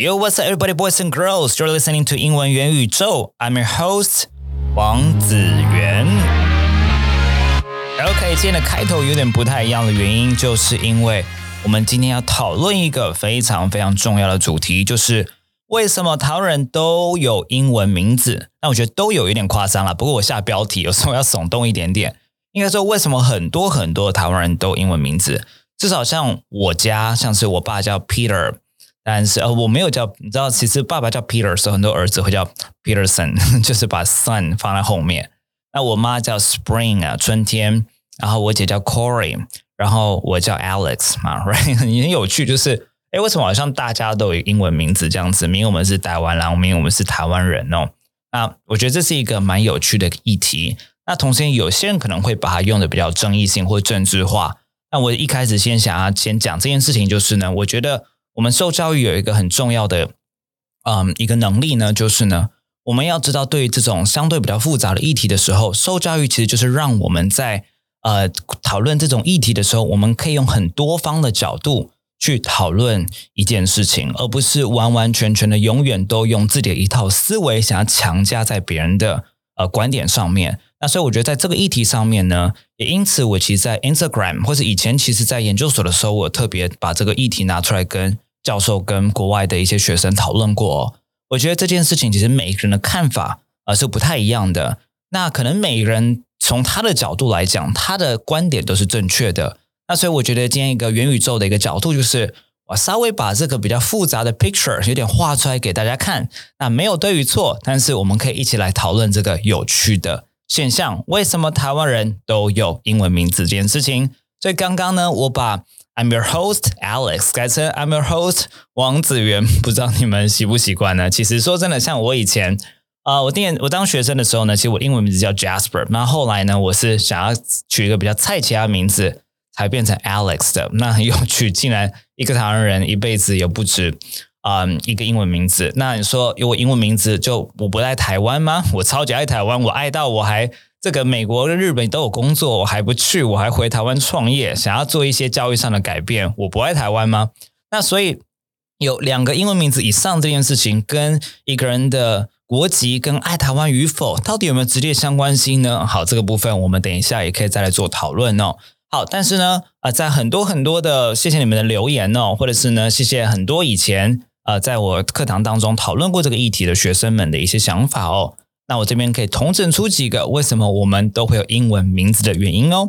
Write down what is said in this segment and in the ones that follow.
Yo, what's up, everybody, boys and girls? You're listening to 英文元宇宙。I'm your host 王子源。OK，今天的开头有点不太一样的原因，就是因为我们今天要讨论一个非常非常重要的主题，就是为什么台湾人都有英文名字？那我觉得都有一点夸张了。不过我下标题有时候要耸动一点点，应该说为什么很多很多台湾人都英文名字？至少像我家，像是我爸叫 Peter。但是呃，我没有叫，你知道，其实爸爸叫 Peter 的时候，很多儿子会叫 Peterson，就是把 son 放在后面。那我妈叫 Spring 啊，春天。然后我姐叫 Corey，然后我叫 Alex 嘛，right？很有趣，就是哎，为什么好像大家都有英文名字这样子？明明我们是台湾人，明明我们是台湾人哦。那我觉得这是一个蛮有趣的议题。那同时，有些人可能会把它用的比较争议性或政治化。那我一开始先想要先讲这件事情，就是呢，我觉得。我们受教育有一个很重要的，嗯，一个能力呢，就是呢，我们要知道对于这种相对比较复杂的议题的时候，受教育其实就是让我们在呃讨论这种议题的时候，我们可以用很多方的角度去讨论一件事情，而不是完完全全的永远都用自己的一套思维想要强加在别人的呃观点上面。那所以我觉得在这个议题上面呢，也因此我其实，在 Instagram 或者以前其实在研究所的时候，我特别把这个议题拿出来跟。教授跟国外的一些学生讨论过，我觉得这件事情其实每一个人的看法啊是不太一样的。那可能每个人从他的角度来讲，他的观点都是正确的。那所以我觉得今天一个元宇宙的一个角度，就是我稍微把这个比较复杂的 picture 有点画出来给大家看。那没有对与错，但是我们可以一起来讨论这个有趣的现象：为什么台湾人都有英文名字这件事情？所以刚刚呢，我把。I'm your host Alex，改成 I'm your host 王子源，不知道你们习不习惯呢？其实说真的，像我以前啊，我念我当学生的时候呢，其实我英文名字叫 Jasper，那后来呢，我是想要取一个比较菜其他名字，才变成 Alex 的。那很有趣，竟然一个台湾人一辈子也不止啊一个英文名字。那你说有我英文名字就我不在台湾吗？我超级爱台湾，我爱到我还。这个美国日本都有工作，我还不去，我还回台湾创业，想要做一些教育上的改变。我不爱台湾吗？那所以有两个英文名字以上这件事情，跟一个人的国籍跟爱台湾与否，到底有没有直接相关性呢？好，这个部分我们等一下也可以再来做讨论哦。好，但是呢，啊，在很多很多的谢谢你们的留言哦，或者是呢，谢谢很多以前呃，在我课堂当中讨论过这个议题的学生们的一些想法哦。那我这边可以统整出几个为什么我们都会有英文名字的原因哦。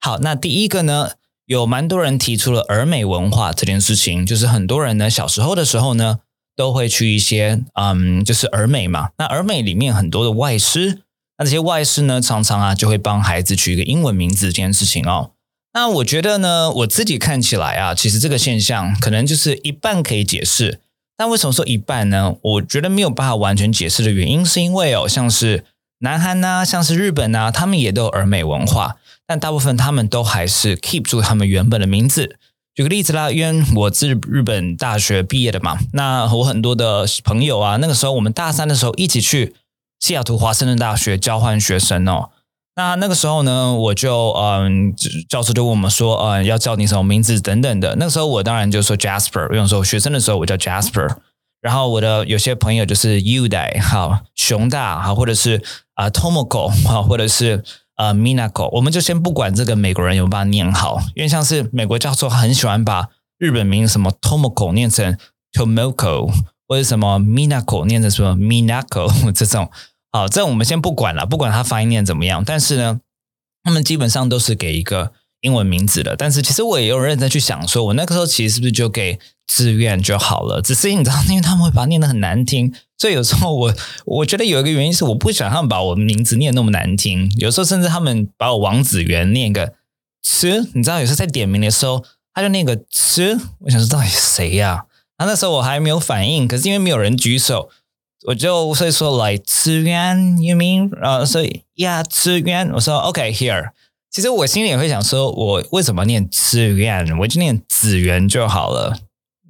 好，那第一个呢，有蛮多人提出了儿美文化这件事情，就是很多人呢小时候的时候呢，都会去一些嗯，就是儿美嘛。那儿美里面很多的外师，那这些外师呢，常常啊就会帮孩子取一个英文名字这件事情哦。那我觉得呢，我自己看起来啊，其实这个现象可能就是一半可以解释。但为什么说一半呢？我觉得没有办法完全解释的原因，是因为哦，像是南韩呐，像是日本呐，他们也都有儿美文化，但大部分他们都还是 keep 住他们原本的名字。举个例子啦，因为我是日本大学毕业的嘛，那我很多的朋友啊，那个时候我们大三的时候一起去西雅图华盛顿大学交换学生哦。那那个时候呢，我就嗯，教授就问我们说，嗯，要叫你什么名字等等的。那个时候我当然就说 Jasper，因为说学生的时候我叫 Jasper。然后我的有些朋友就是 U 代，好熊大，好或者是啊 Tomoko，好或者是呃 Minako。我们就先不管这个美国人有办法念好，因为像是美国教授很喜欢把日本名什么 Tomoko 念成 Tomoko，或者什么 Minako 念成什么 Minako 这种。好，这我们先不管了，不管他发音念怎么样，但是呢，他们基本上都是给一个英文名字的。但是其实我也有认真去想，说我那个时候其实是不是就给志愿就好了？只是你知道，因为他们会把它念得很难听，所以有时候我我觉得有一个原因是我不想他们把我的名字念那么难听。有时候甚至他们把我王子元念个吃，你知道，有时候在点名的时候他就念个吃，我想说到底谁呀？啊，那时候我还没有反应，可是因为没有人举手。我就会说来资源，you mean？呃，所以呀，资源。我说 OK here。其实我心里也会想说，我为什么念资源？我就念子源就好了。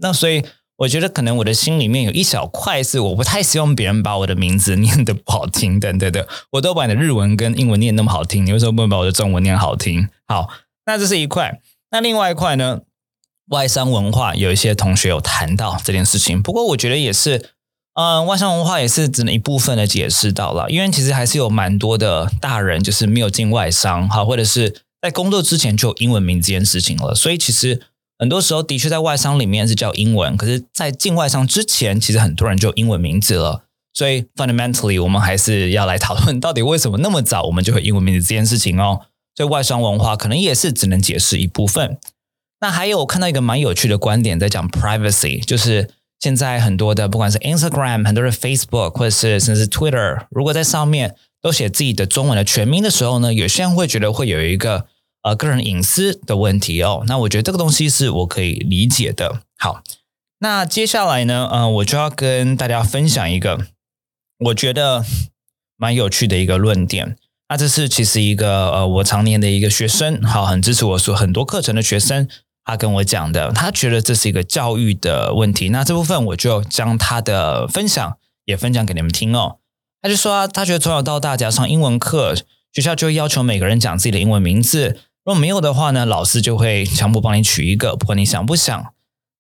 那所以我觉得可能我的心里面有一小块是我不太希望别人把我的名字念的不好听等等的。我都把你的日文跟英文念那么好听，你为什么不能把我的中文念好听？好，那这是一块。那另外一块呢？外商文化有一些同学有谈到这件事情，不过我觉得也是，嗯，外商文化也是只能一部分的解释到了，因为其实还是有蛮多的大人就是没有进外商，好，或者是在工作之前就有英文名这件事情了，所以其实很多时候的确在外商里面是叫英文，可是，在进外商之前，其实很多人就英文名字了，所以 fundamentally 我们还是要来讨论到底为什么那么早我们就有英文名字这件事情哦，所以外商文化可能也是只能解释一部分。那还有我看到一个蛮有趣的观点，在讲 privacy，就是现在很多的不管是 Instagram，很多的 Facebook，或者是甚至是 Twitter，如果在上面都写自己的中文的全名的时候呢，有些人会觉得会有一个呃个人隐私的问题哦。那我觉得这个东西是我可以理解的。好，那接下来呢，呃，我就要跟大家分享一个我觉得蛮有趣的一个论点。那这是其实一个呃，我常年的一个学生，好，很支持我说很多课程的学生。他跟我讲的，他觉得这是一个教育的问题。那这部分我就将他的分享也分享给你们听哦。他就说，他觉得从小到大，只要上英文课，学校就要求每个人讲自己的英文名字。如果没有的话呢，老师就会强迫帮你取一个，不管你想不想。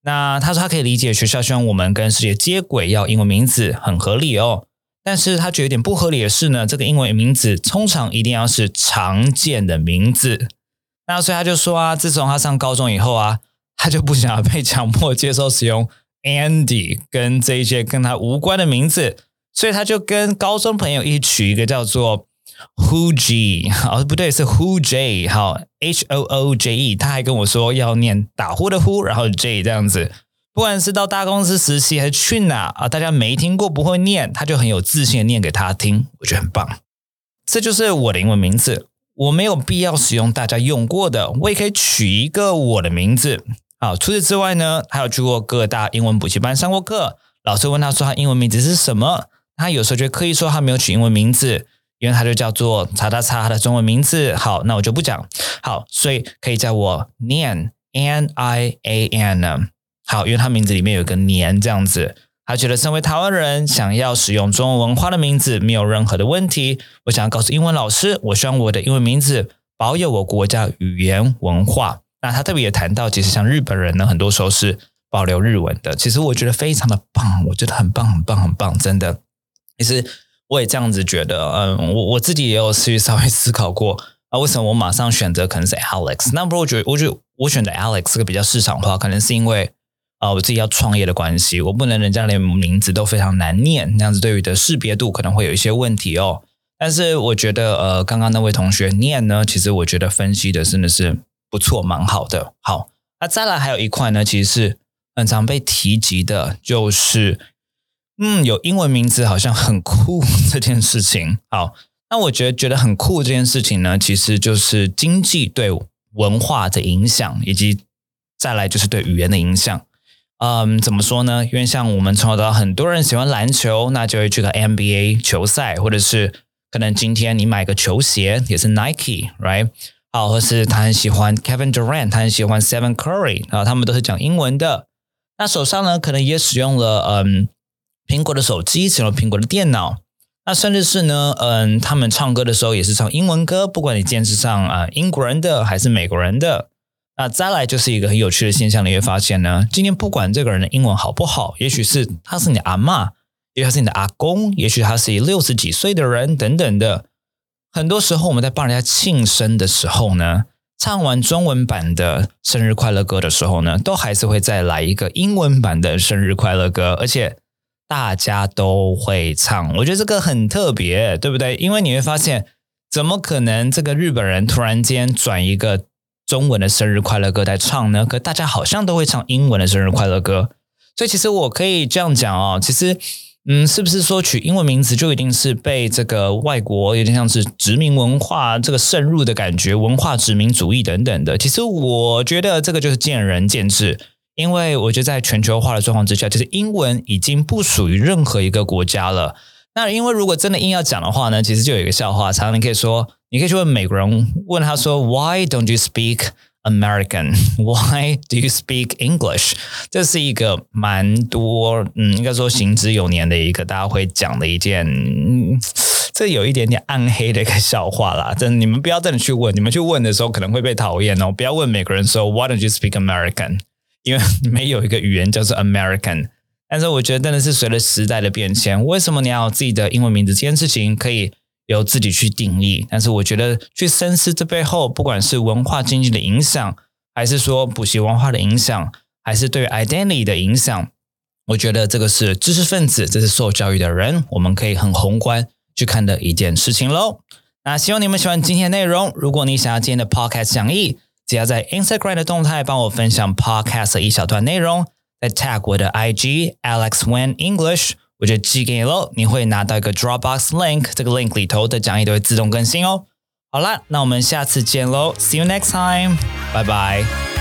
那他说他可以理解学校希望我们跟世界接轨，要英文名字很合理哦。但是他觉得有点不合理的是呢，这个英文名字通常一定要是常见的名字。那所以他就说啊，自从他上高中以后啊，他就不想要被强迫接受使用 Andy 跟这一些跟他无关的名字，所以他就跟高中朋友一起取一个叫做 Who J，哦不对，是 Who J，好 H O O J E，他还跟我说要念打呼的呼，然后 J 这样子。不管是到大公司实习还是去哪啊，大家没听过不会念，他就很有自信的念给他听，我觉得很棒。这就是我的英文名字。我没有必要使用大家用过的，我也可以取一个我的名字。好，除此之外呢，他有去过各大英文补习班上过课。老师问他说他英文名字是什么，他有时候就刻意说他没有取英文名字，因为他就叫做查查查他的中文名字。好，那我就不讲。好，所以可以叫我念 N I A N。好，因为他名字里面有个年这样子。他觉得身为台湾人，想要使用中文文化的名字没有任何的问题。我想要告诉英文老师，我希望我的英文名字保有我国家语言文化。那他特别也谈到，其实像日本人呢，很多时候是保留日文的。其实我觉得非常的棒，我觉得很棒，很棒，很棒，真的。其实我也这样子觉得，嗯，我我自己也有去稍微思考过啊，为什么我马上选择可能是 Alex？那不是我觉得，我觉得我选择 Alex 这个比较市场化，可能是因为。啊，我自己要创业的关系，我不能人家连名字都非常难念，那样子对于的识别度可能会有一些问题哦。但是我觉得，呃，刚刚那位同学念呢，其实我觉得分析的真的是不错，蛮好的。好，那再来还有一块呢，其实是很常被提及的，就是嗯，有英文名字好像很酷这件事情。好，那我觉得觉得很酷这件事情呢，其实就是经济对文化的影响，以及再来就是对语言的影响。嗯，怎么说呢？因为像我们从小到很多人喜欢篮球，那就会去看 NBA 球赛，或者是可能今天你买个球鞋也是 Nike，right？好，或是他很喜欢 Kevin Durant，他很喜欢 Seven Curry，然后他们都是讲英文的。那手上呢，可能也使用了嗯苹果的手机，使用了苹果的电脑。那甚至是呢，嗯，他们唱歌的时候也是唱英文歌，不管你见是唱啊英国人的还是美国人的。那再来就是一个很有趣的现象，你会发现呢，今天不管这个人的英文好不好，也许是他是你阿妈，也许是你的阿公，也许他是六十几岁的人等等的。很多时候我们在帮人家庆生的时候呢，唱完中文版的生日快乐歌的时候呢，都还是会再来一个英文版的生日快乐歌，而且大家都会唱。我觉得这个很特别，对不对？因为你会发现，怎么可能这个日本人突然间转一个？中文的生日快乐歌在唱呢，可大家好像都会唱英文的生日快乐歌，所以其实我可以这样讲哦，其实，嗯，是不是说取英文名字就一定是被这个外国有点像是殖民文化这个渗入的感觉，文化殖民主义等等的？其实我觉得这个就是见仁见智，因为我觉得在全球化的状况之下，其实英文已经不属于任何一个国家了。那因为如果真的硬要讲的话呢，其实就有一个笑话，常常你可以说。你可以去问美国人，问他说：“Why don't you speak American? Why do you speak English？” 这是一个蛮多，嗯，应该说行之有年的一个大家会讲的一件，这有一点点暗黑的一个笑话啦。真的，你们不要真的去问，你们去问的时候可能会被讨厌哦。不要问美国人说：“Why don't you speak American？” 因为没有一个语言叫做 American。但是我觉得真的是随着时代的变迁，为什么你要自己的英文名字这件事情可以由自己去定义？但是我觉得去深思这背后，不管是文化经济的影响，还是说补习文化的影响，还是对 identity 的影响，我觉得这个是知识分子，这是受教育的人，我们可以很宏观去看的一件事情喽。那希望你们喜欢今天的内容。如果你想要今天的 podcast 讲义，只要在 Instagram 的动态帮我分享 podcast 一小段内容。Attack 我的 IG Alex Wen English，我就寄给你喽。你会拿到一个 Dropbox link，这个 link 里头的讲义都会自动更新哦。好啦，那我们下次见喽，See you next time，拜拜。